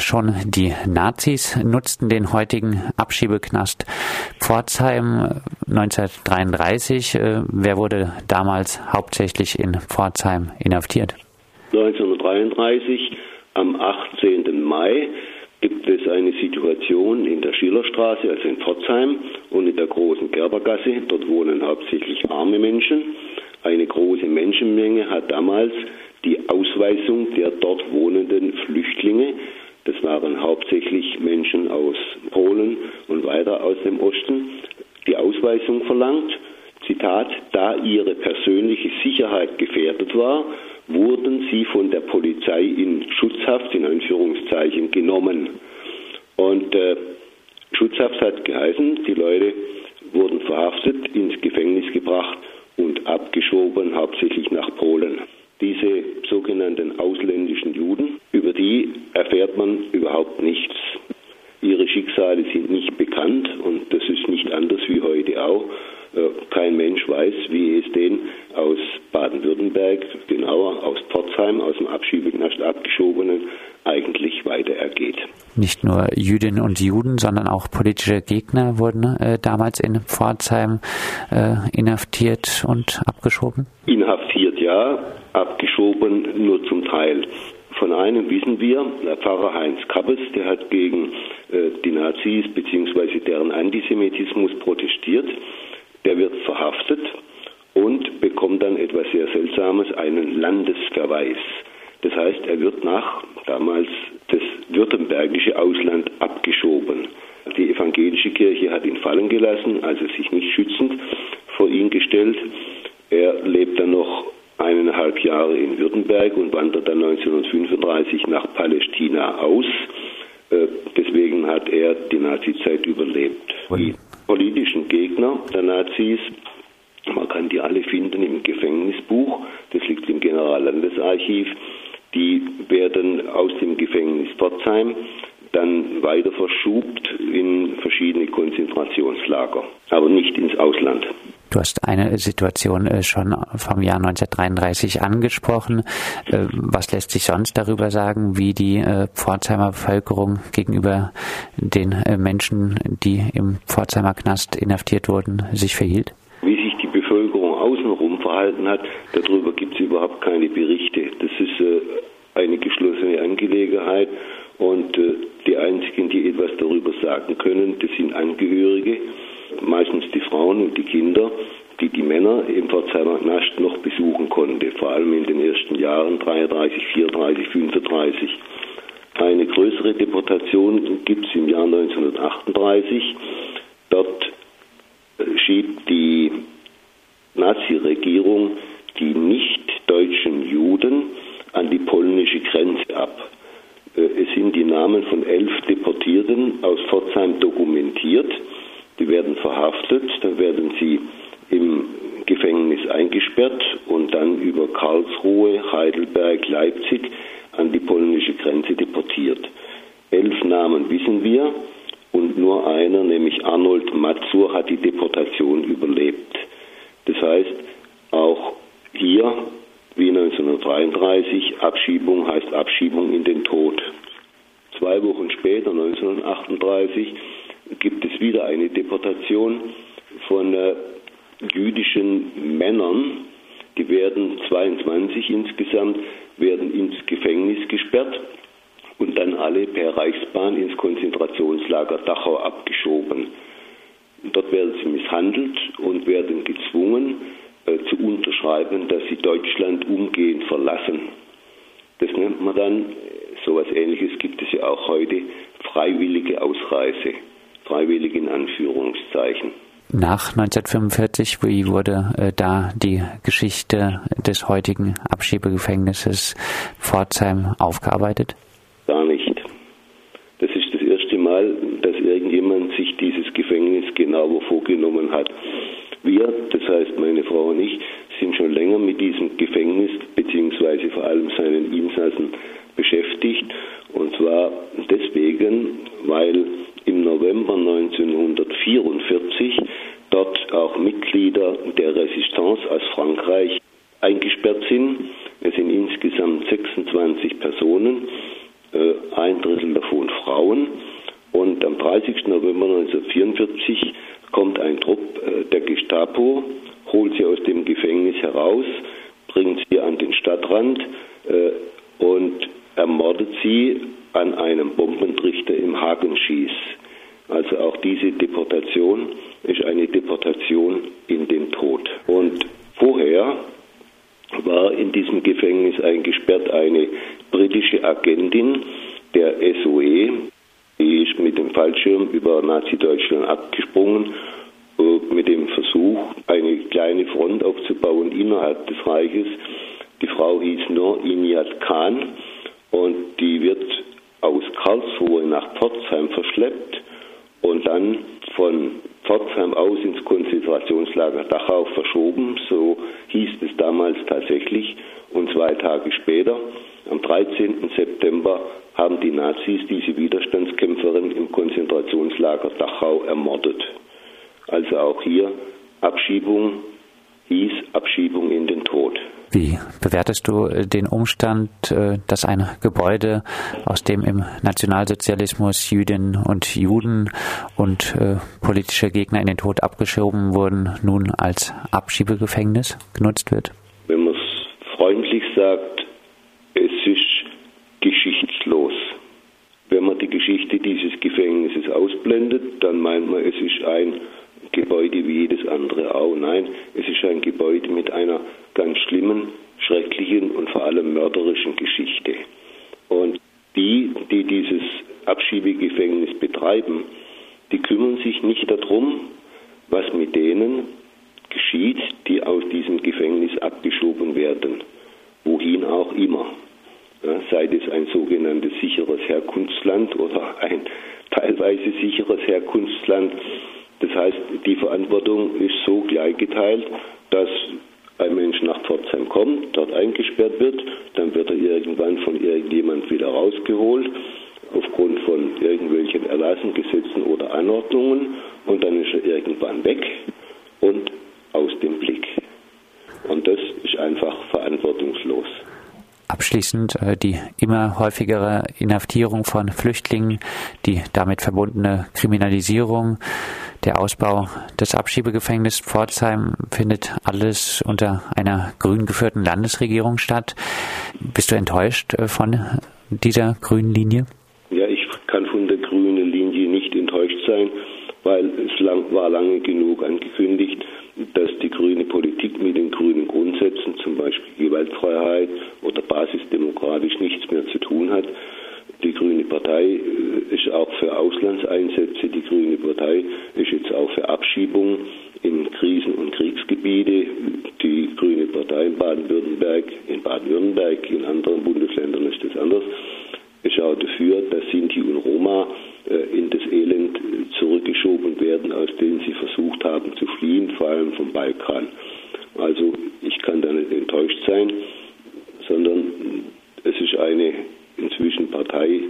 schon die Nazis nutzten den heutigen Abschiebeknast Pforzheim 1933. Äh, wer wurde damals hauptsächlich in Pforzheim inhaftiert? 1933 am 18. Mai gibt es eine Situation in der Schillerstraße, also in Pforzheim und in der großen Gerbergasse. Dort wohnen hauptsächlich arme Menschen. Eine große Menschenmenge hat damals die Ausweisung der dort wohnenden Flüchtlinge, das waren hauptsächlich Menschen aus Polen und weiter aus dem Osten, die Ausweisung verlangt. Zitat, da ihre persönliche Sicherheit gefährdet war, wurden sie von der Polizei in Schutzhaft, in Anführungszeichen, genommen. Und äh, Schutzhaft hat geheißen, die Leute wurden verhaftet, ins Gefängnis gebracht und abgeschoben, hauptsächlich nach Polen. Diese sogenannten ausländischen Juden, über die erfährt man überhaupt nichts. Ihre Schicksale sind nicht bekannt und das ist nicht anders wie heute auch. Äh, kein Mensch weiß, wie es den aus Baden-Württemberg, genauer aus Pforzheim, aus dem Abschiebeknast abgeschobenen, eigentlich weiter ergeht. Nicht nur Jüdinnen und Juden, sondern auch politische Gegner wurden äh, damals in Pforzheim äh, inhaftiert und abgeschoben? Inhaftiert ja, abgeschoben nur zum Teil. Von einem wissen wir, der Pfarrer Heinz Kappes, der hat gegen äh, die Nazis bzw. deren Antisemitismus protestiert. Der wird verhaftet und bekommt dann etwas sehr Seltsames, einen Landesverweis. Das heißt, er wird nach damals das württembergische Ausland abgeschoben. Die evangelische Kirche hat ihn fallen gelassen, also sich nicht schützend vor ihn gestellt. Er lebt dann noch eineinhalb Jahre in Württemberg und wandert dann 1935 nach Palästina aus. Äh, deswegen hat er die Nazizeit überlebt. Die politischen Gegner der Nazis, man kann die alle finden im Gefängnisbuch, das liegt im Generallandesarchiv, die werden aus dem Gefängnis Pforzheim dann weiter verschubt in verschiedene Konzentrationslager, aber nicht ins Ausland. Du hast eine Situation äh, schon vom Jahr 1933 angesprochen. Äh, was lässt sich sonst darüber sagen, wie die äh, Pforzheimer Bevölkerung gegenüber den Menschen, die im Pforzheimer Knast inhaftiert wurden, sich verhielt? Wie sich die Bevölkerung außenrum verhalten hat, darüber gibt es überhaupt keine Berichte. Das ist eine geschlossene Angelegenheit und die einzigen, die etwas darüber sagen können, das sind Angehörige meistens die Frauen und die Kinder, die die Männer im Pforzheimer Knast noch besuchen konnte, vor allem in den ersten Jahren 33, 34, 35. Eine größere Deportation gibt es im Jahr 1938. Dort äh, schiebt die Nazi-Regierung die nicht-deutschen Juden an die polnische Grenze ab. Äh, es sind die Namen von elf Deportierten aus Pforzheim dokumentiert. Die werden verhaftet, dann werden sie im Gefängnis eingesperrt und dann über Karlsruhe, Heidelberg, Leipzig an die polnische Grenze deportiert. Elf Namen wissen wir und nur einer, nämlich Arnold Mazur, hat die Deportation überlebt. Das heißt, auch hier, wie 1933, Abschiebung heißt Abschiebung in den Tod. Zwei Wochen später, 1938, gibt es wieder eine Deportation von äh, jüdischen Männern. Die werden 22 insgesamt, werden ins Gefängnis gesperrt und dann alle per Reichsbahn ins Konzentrationslager Dachau abgeschoben. Dort werden sie misshandelt und werden gezwungen äh, zu unterschreiben, dass sie Deutschland umgehend verlassen. Das nennt man dann, so etwas ähnliches gibt es ja auch heute, freiwillige Ausreise freiwillig in Anführungszeichen. Nach 1945, wie wurde äh, da die Geschichte des heutigen Abschiebegefängnisses Pforzheim aufgearbeitet? Gar nicht. Das ist das erste Mal, dass irgendjemand sich dieses Gefängnis genauer vorgenommen hat. Wir, das heißt meine Frau und ich, sind schon länger mit diesem Gefängnis beziehungsweise vor allem seinen Insassen beschäftigt. Und zwar deswegen, weil im November 1944 dort auch Mitglieder der Resistance aus Frankreich eingesperrt sind. Es sind insgesamt 26 Personen. Äh, ein Drittel davon November 1944 kommt ein Trupp äh, der Gestapo, holt sie aus dem Gefängnis heraus, bringt sie an den Stadtrand äh, und ermordet sie an einem Bombentrichter im Hagenschieß. Also auch diese Deportation ist eine Deportation in den Tod. Und vorher war in diesem Gefängnis eingesperrt eine britische Agentin der SOE. Die ist mit dem Fallschirm über Nazi-Deutschland abgesprungen, äh, mit dem Versuch, eine kleine Front aufzubauen innerhalb des Reiches. Die Frau hieß nur Inyat Khan und die wird aus Karlsruhe nach Pforzheim verschleppt und dann von Pforzheim aus ins Konzentrationslager Dachau verschoben. So hieß es damals tatsächlich. Und zwei Tage später, am 13. September, haben die Nazis diese Widerstandskämpferin im Konzentrationslager Dachau ermordet. Also auch hier Abschiebung hieß Abschiebung in den Tod. Wie bewertest du äh, den Umstand, äh, dass ein Gebäude, aus dem im Nationalsozialismus Jüdinnen und Juden und äh, politische Gegner in den Tod abgeschoben wurden, nun als Abschiebegefängnis genutzt wird? Wenn man es freundlich sagt, es ist geschichtslos. Wenn man die Geschichte dieses Gefängnisses ausblendet, dann meint man, es ist ein Gebäude wie jedes andere auch. Nein, es ist ein Gebäude mit einer ganz schlimmen, schrecklichen und vor allem mörderischen Geschichte. Und die, die dieses Abschiebegefängnis betreiben, die kümmern sich nicht darum, was mit denen geschieht, die aus diesem Gefängnis abgeschoben werden, wohin auch immer. Ja, sei es ein sogenanntes sicheres Herkunftsland oder ein teilweise sicheres Herkunftsland. Das heißt, die Verantwortung ist so gleichgeteilt, dass ein Mensch nach Pforzheim kommt, dort eingesperrt wird, dann wird er irgendwann von irgendjemand wieder rausgeholt, aufgrund von irgendwelchen Erlassen, Gesetzen oder Anordnungen, und dann ist er irgendwann weg und aus dem Blick. Und das ist einfach verantwortungslos. Abschließend äh, die immer häufigere Inhaftierung von Flüchtlingen, die damit verbundene Kriminalisierung, der Ausbau des Abschiebegefängnisses Pforzheim findet alles unter einer grün geführten Landesregierung statt. Bist du enttäuscht äh, von dieser grünen Linie? Ja, ich kann von der grünen Linie nicht enttäuscht sein, weil es lang, war lange genug angekündigt, dass die grüne Politik mit den grünen Grundsätzen, zum Beispiel Gewaltfreiheit oder basisdemokratisch, nichts mehr zu tun hat. Die Grüne Partei äh, ist auch für Auslandseinsätze, die Grüne Partei ist jetzt auch für Abschiebung in Krisen- und Kriegsgebiete. Die Grüne Partei in Baden-Württemberg, in anderen Bundesländern ist das anders, ist auch dafür, dass Sinti und Roma äh, in das Elend zurückgeschoben werden, aus dem sie versucht haben zu fliehen, vor allem vom Balkan. Also ich kann da nicht enttäuscht sein, sondern es ist eine inzwischen Partei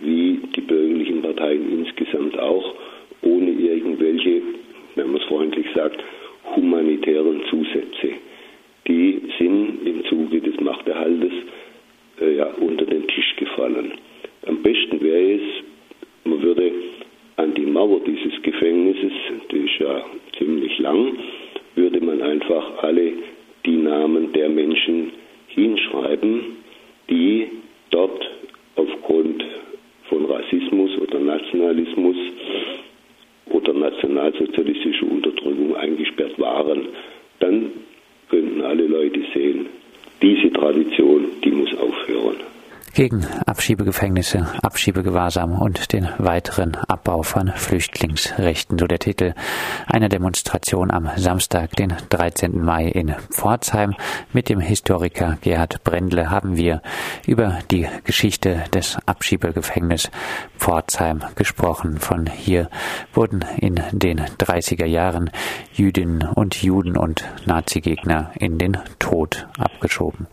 wie die bürgerlichen Parteien insgesamt auch, ohne irgendwelche, wenn man es freundlich sagt, humanitären Zusätze. Die sind im Zuge des Machterhaltes äh, ja, unter den Tisch gefallen. Am besten wäre es, man würde Mauer dieses Gefängnisses, die ist ja ziemlich lang, würde man einfach alle die Namen der Menschen hinschreiben, die dort aufgrund von Rassismus oder Nationalismus oder nationalsozialistischer Unterdrückung eingesperrt waren, dann könnten alle Leute sehen, diese Tradition, die muss aufhören gegen Abschiebegefängnisse, Abschiebegewahrsam und den weiteren Abbau von Flüchtlingsrechten. So der Titel einer Demonstration am Samstag, den 13. Mai in Pforzheim. Mit dem Historiker Gerhard Brendle haben wir über die Geschichte des Abschiebegefängnisses Pforzheim gesprochen. Von hier wurden in den 30er Jahren Jüdinnen und Juden und Nazigegner in den Tod abgeschoben.